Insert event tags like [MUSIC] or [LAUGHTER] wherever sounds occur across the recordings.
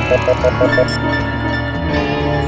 Thank you.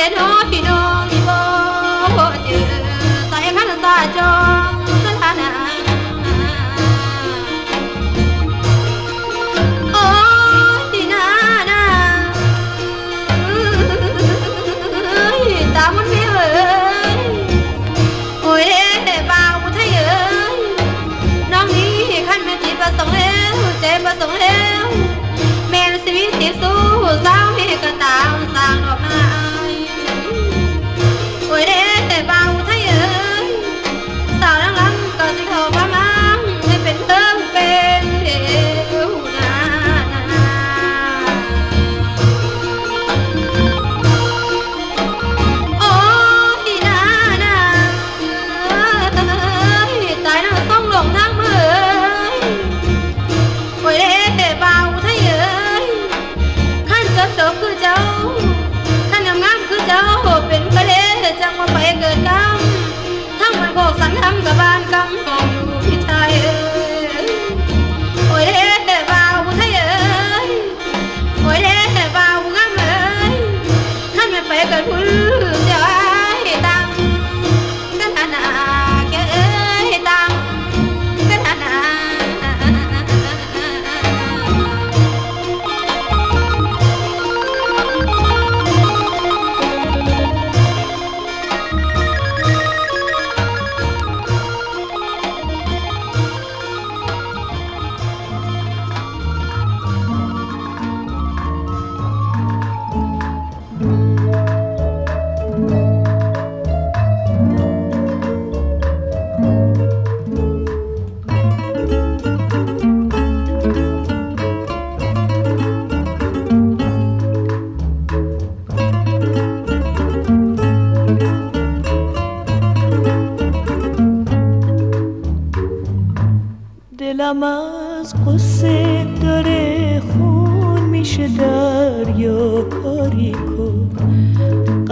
Did off, you know. จ้าท่านงามคือเจ้าเป็นกะเลจังว่าไปเกิดกรรมทั้งมันโคกสันทำกับบ้านกำหอ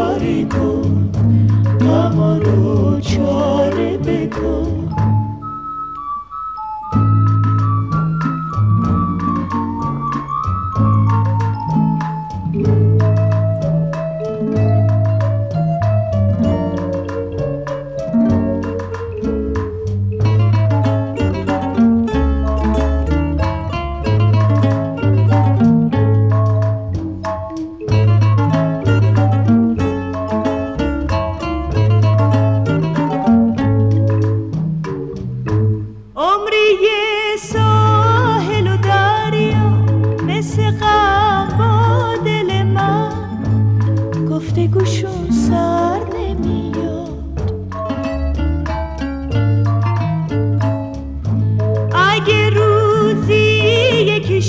caritul, amărăcior.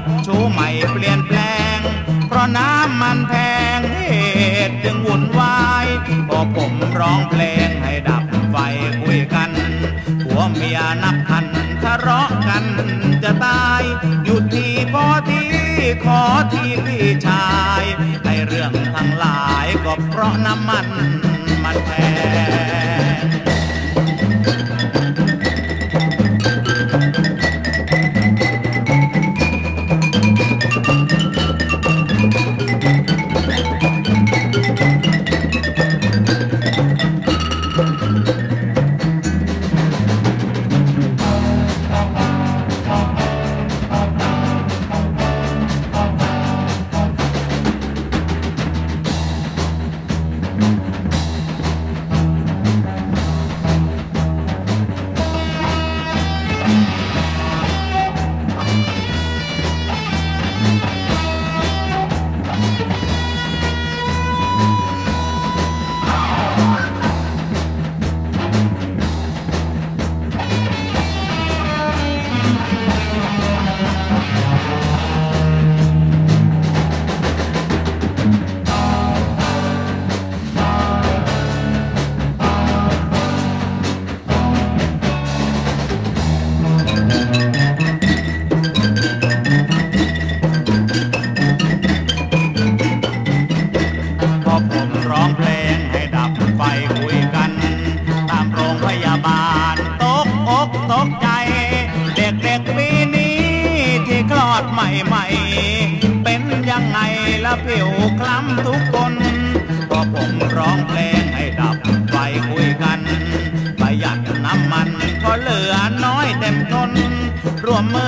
บชูใหม่เปลี่ยนแปลง เพราะน้ำมันแพงเหตุจึงวุ่นวายพอผมร้องเพลงให้ดับไฟคุยกันผัวเมียนับพันทะเลาะกันจะตายหยุดทีพอที่ขอที่พี่ชายไอเรื่องทั้งหลายก็เพราะน้ำมันมันแพง นนร่วมมือ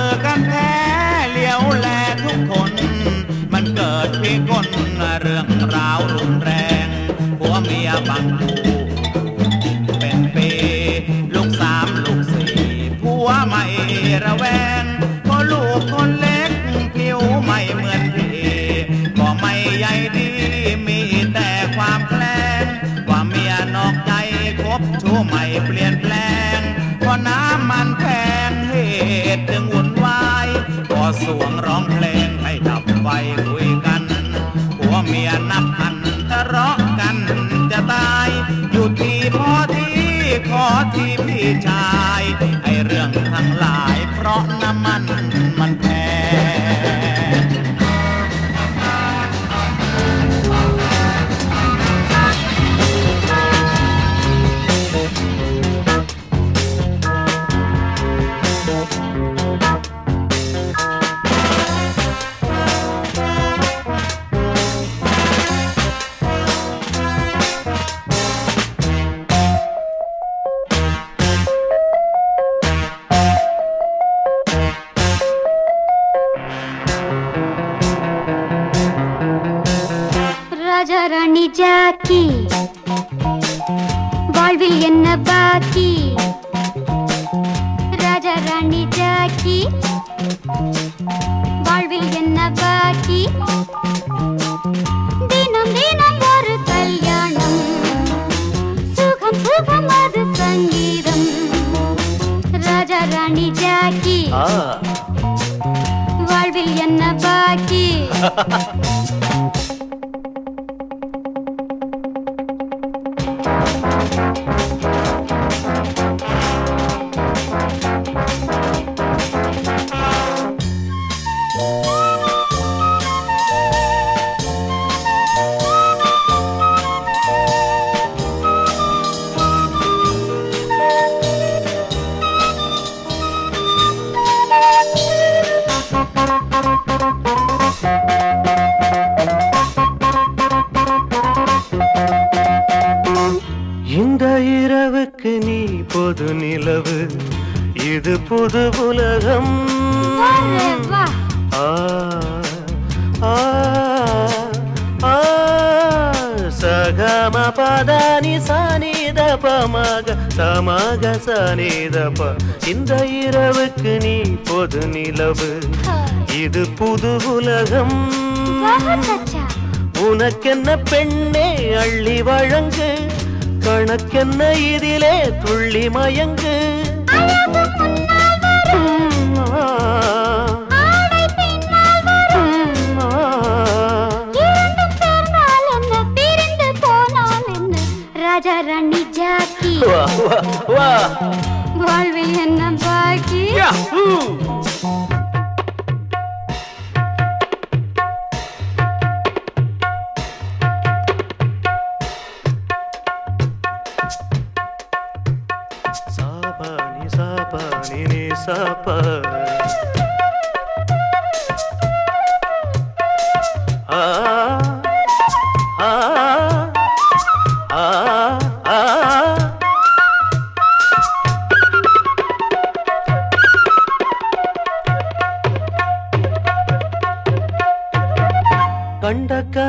พี่ชายไอเรื่องทั้งหลายเพราะนะ வாழ்வில் என்ன பாக்கி? [LAUGHS] சமக சனித ப இந்த இரவுக்கு நீ பொது நிலவு. இது புது உலகம். உனக்கென்ன பெண்ணே அள்ளி வழங்கு. கணக்கென்ன இதிலே துள்ளி மயங்கு. ராஜா ராணி ஜாக்கி. Wow.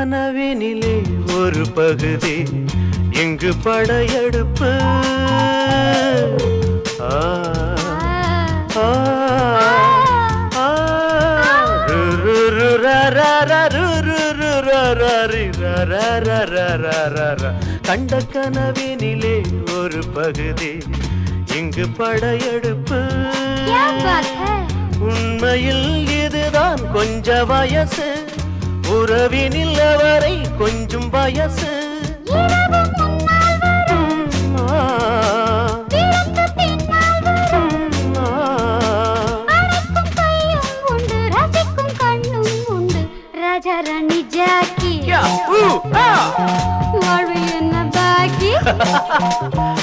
கனவினிலே ஒரு பகுதி இங்கு படையெடுப்பு. கண்ட கனவினிலே ஒரு பகுதி இங்கு படையெடுப்பு. உண்மையில் இதுதான் கொஞ்ச வயசு. உறவினில் அவரை கொஞ்சம் வயசு. ராஜாராணி ஜாக்கி வாழ்வு என்ன பாக்கி? [LAUGHS]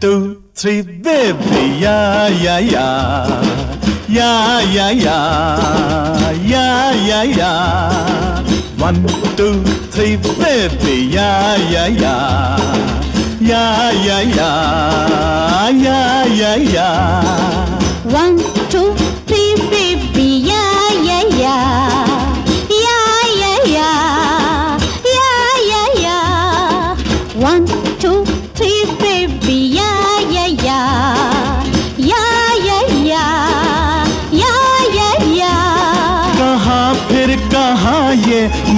two, three, baby, yeah, yeah, yeah. Yeah, yeah, yeah. Yeah, yeah, yeah. One, two, three, baby, yeah, yeah, yeah. Yeah, yeah, yeah. Yeah, yeah, yeah. One,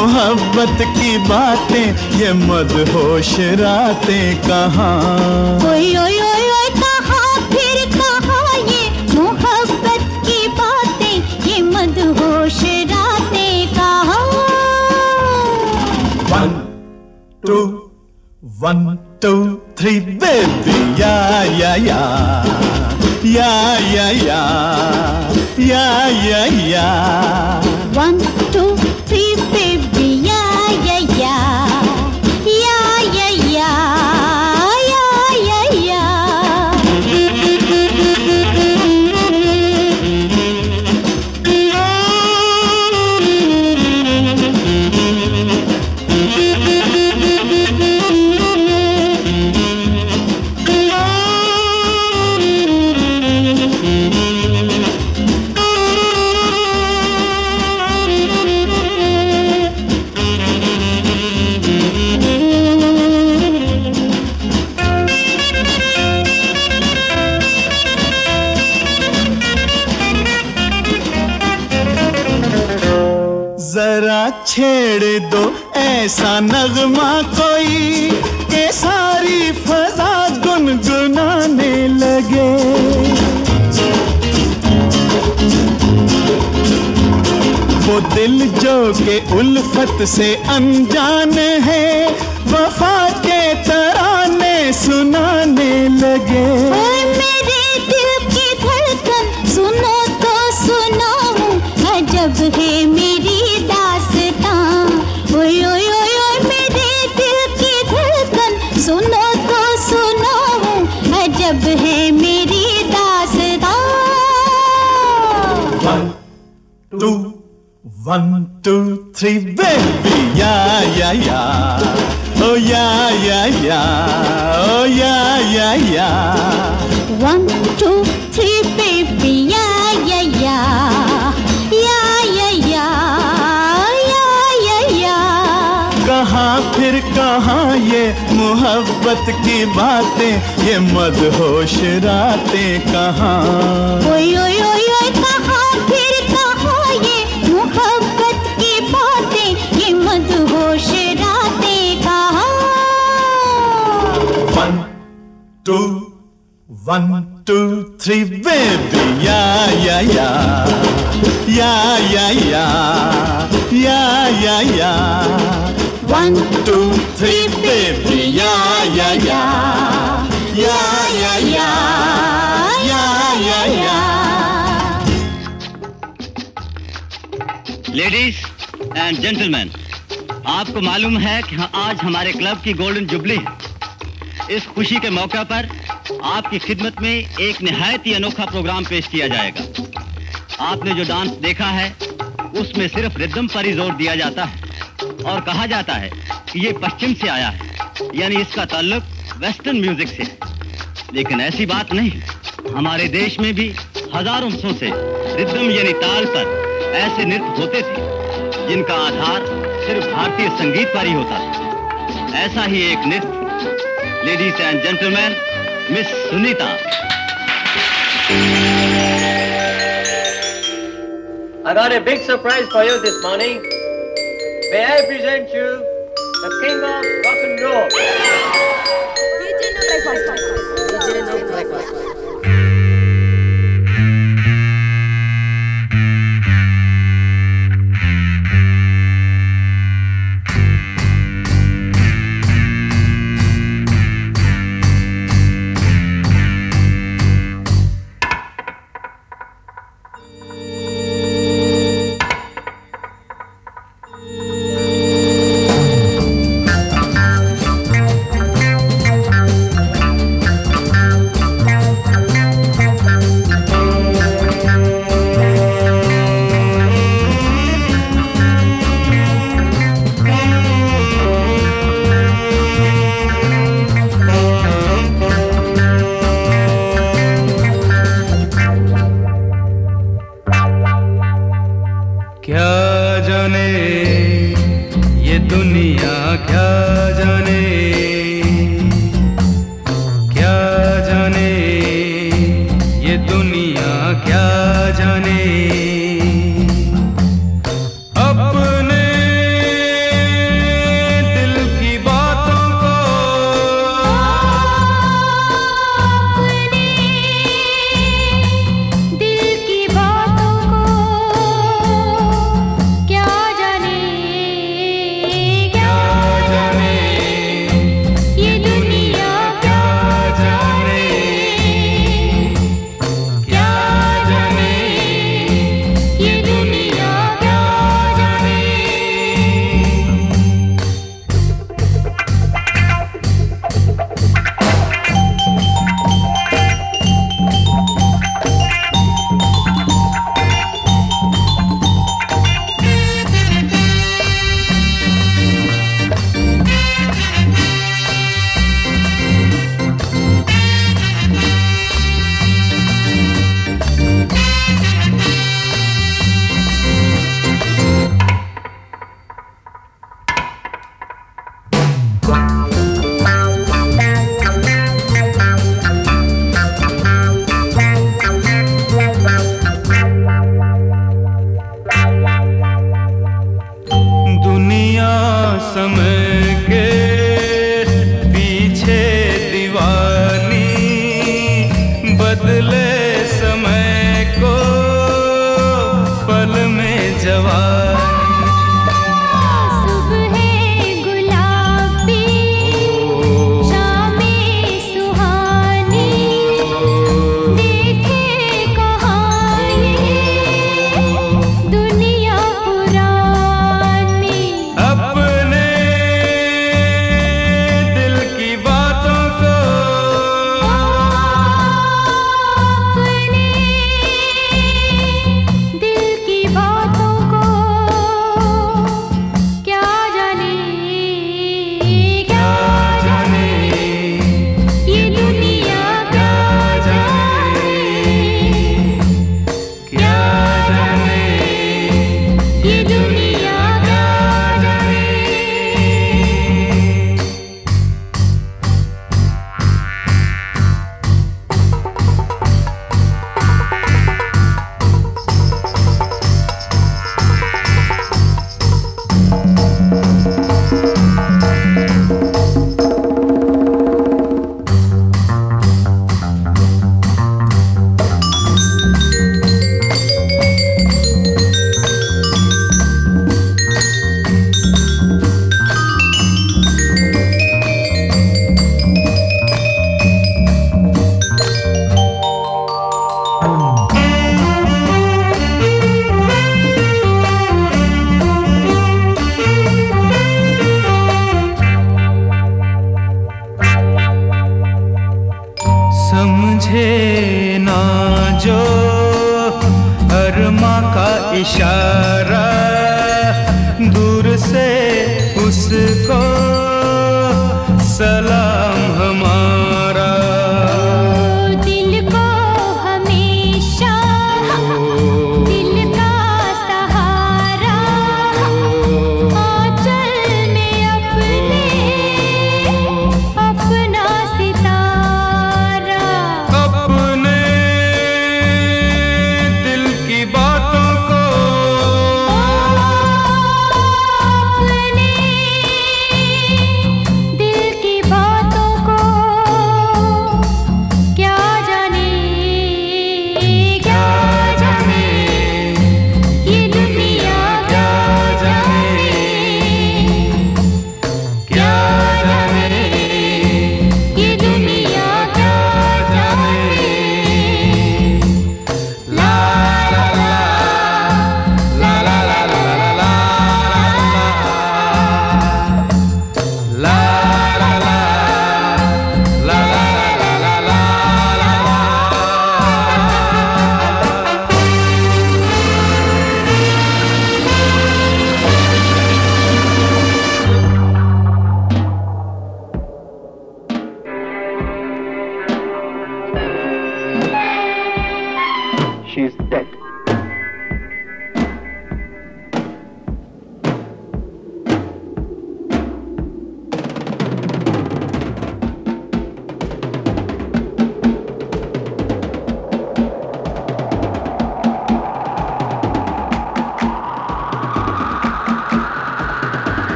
मोहब्बत की बातें ये मदहोश रातें कहाँ ओए ओए ओए ओए कहाँ फिर कहाँ ये मोहब्बत की बातें ये मदहोश रातें कहाँ One, two, one, two, three, baby, yeah, yeah, yeah, yeah, yeah, yeah, yeah, yeah, yeah. One, नगमा कोई के सारी फजा गुनगुनाने लगे। वो दिल जो के उल्फत से अनजान है, वफा के तराने सुनाने लगे। Two, three, baby, yeah, yeah, yeah. Oh, yeah, yeah, yeah. Oh, yeah, yeah, yeah. One, two, three, baby, yeah, yeah, yeah. Yeah, yeah, yeah. Yeah, yeah, yeah. कहाँ फिर कहाँ ये मोहब्बत की बातें ये मदहोश रातें कहाँ ओए ओए ओए ओए कहाँ two, one, two, three, baby, yeah, yeah, yeah, yeah, yeah, yeah, yeah, yeah, yeah. One, two, three, baby, yeah, yeah, yeah, yeah, yeah, yeah, yeah, yeah, yeah. Ladies and gentleman आपको मालूम है कि हाँ, आज हमारे क्लब की golden jubilee है इस खुशी के मौके पर आपकी खिदमत में एक नहायत ही अनोखा प्रोग्राम पेश किया जाएगा। आपने जो डांस देखा है, उसमें सिर्फ़ रिदम पर ही ज़ोर दिया जाता है और कहा जाता है कि ये पश्चिम से आया है, यानी इसका ताल्लुक वेस्टर्न म्यूज़िक से। है लेकिन ऐसी बात नहीं, हमारे देश में भी हज़ारों सौ से रिदम यानी ताल पर ऐसे नृत्य होते थे, जिनका आधार सिर्फ़ भारतीय संगीत पर ही होता था। ऐसा ही एक नृत्य ladies and gentlemen, Miss Sunita. I got a big surprise for you this morning. May I present you the king of rock and roll?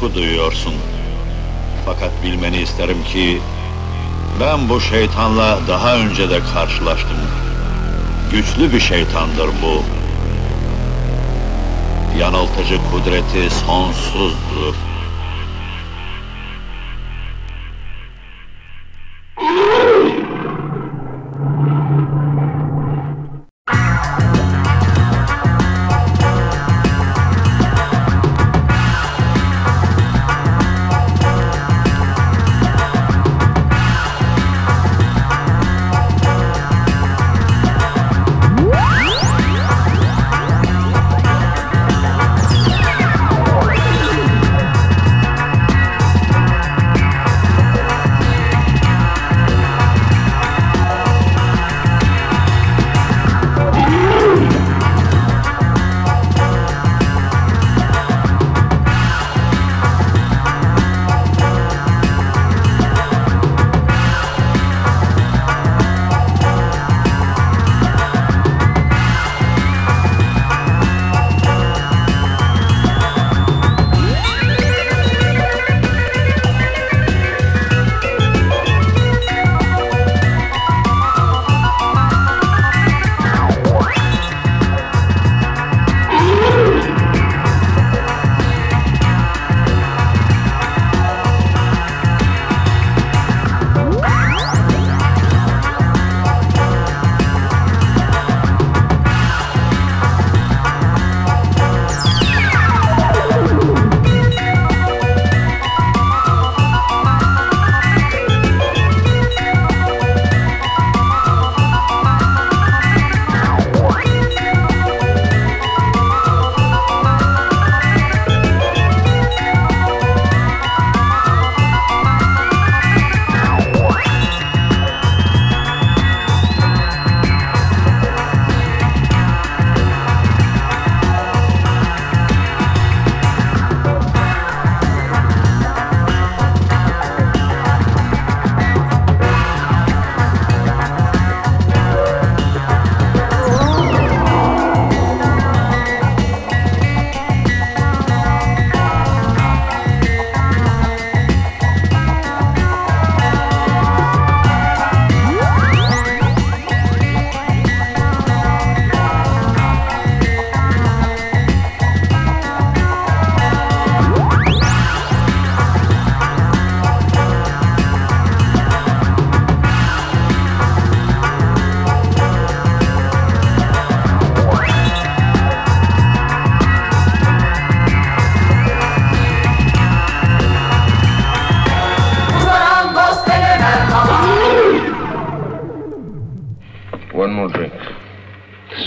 Kuşku duyuyorsun. Fakat bilmeni isterim ki ben bu şeytanla daha önce de karşılaştım. Güçlü bir şeytandır bu. Yanıltıcı kudreti sonsuzdur.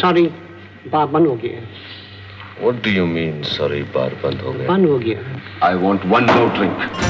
Sorry bar बंद हो गया What do you mean, sorry, bar बंद हो गया? बंद हो गया I want one more drink.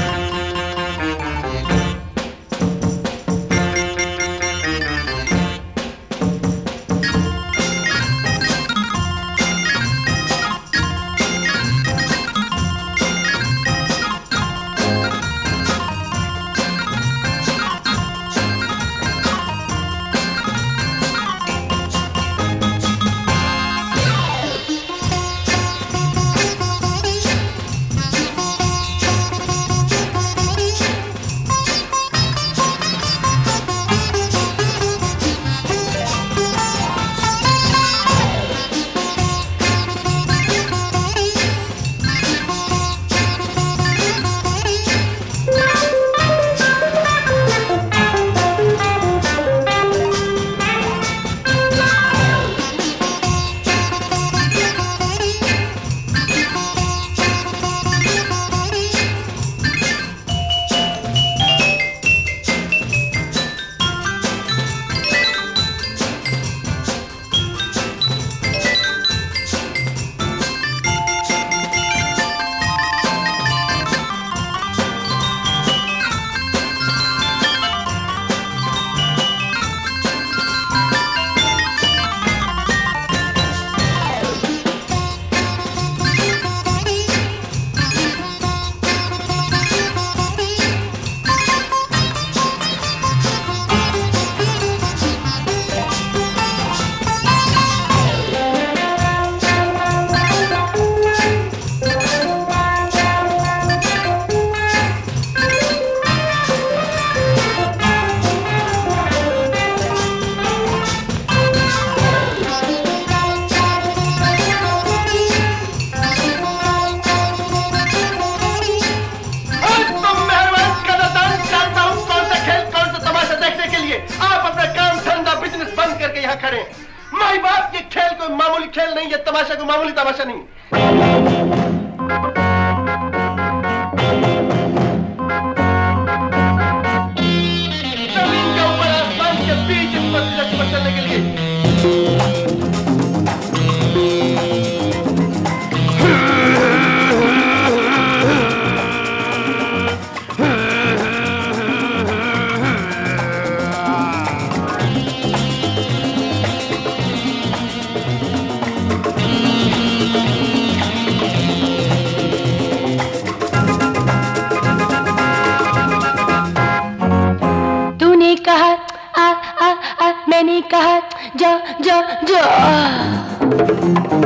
जा जा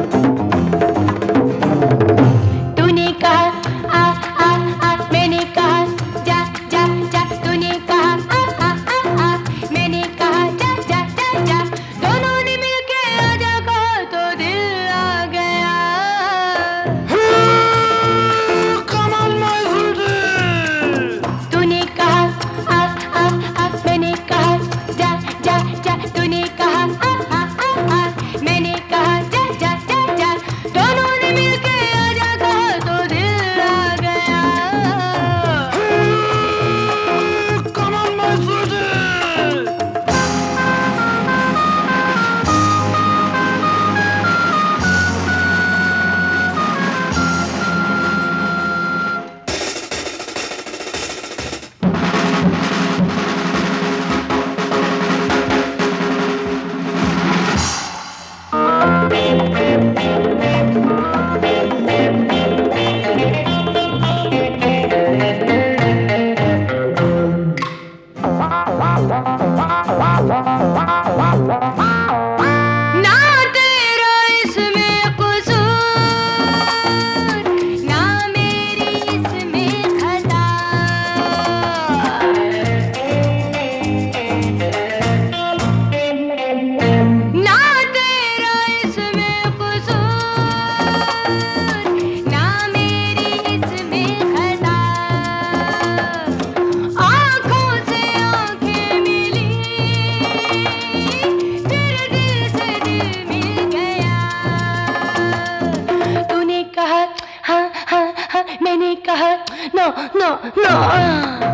no, no.